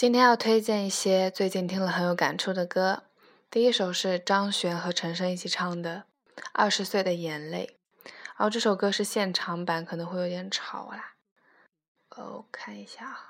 今天要推荐一些最近听了很有感触的歌。第一首是张悬和陈升一起唱的《二十岁的眼泪》，然后这首歌是现场版，可能会有点吵啦。哦，看一下啊。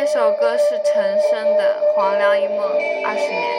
这首歌是陈升的《黄粱一梦二十年》。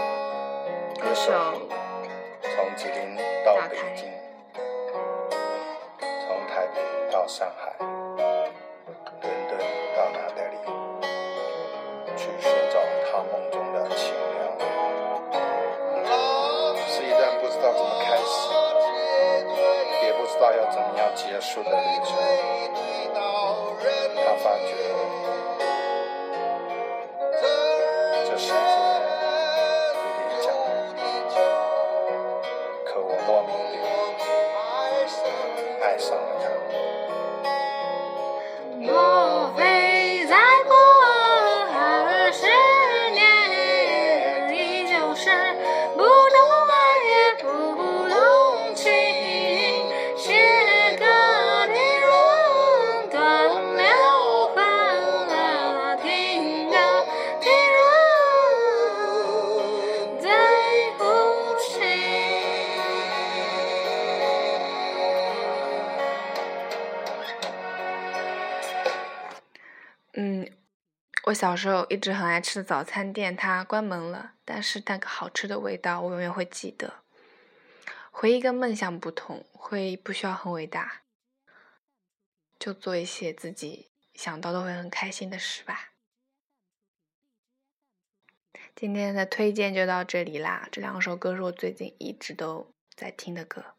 歌手从吉林到北京，从台北到上海，伦敦到纳德里，去寻找他梦中的清凉。是一段不知道怎么开始，也不知道要怎么样结束的旅程。他发觉。可我莫名的爱上了他。我小时候一直很爱吃的早餐店，它关门了，但是那个好吃的味道，我永远会记得。回忆跟梦想不同，会不需要很伟大，就做一些自己想到都会很开心的事吧。今天的推荐就到这里啦，这两首歌是我最近一直都在听的歌。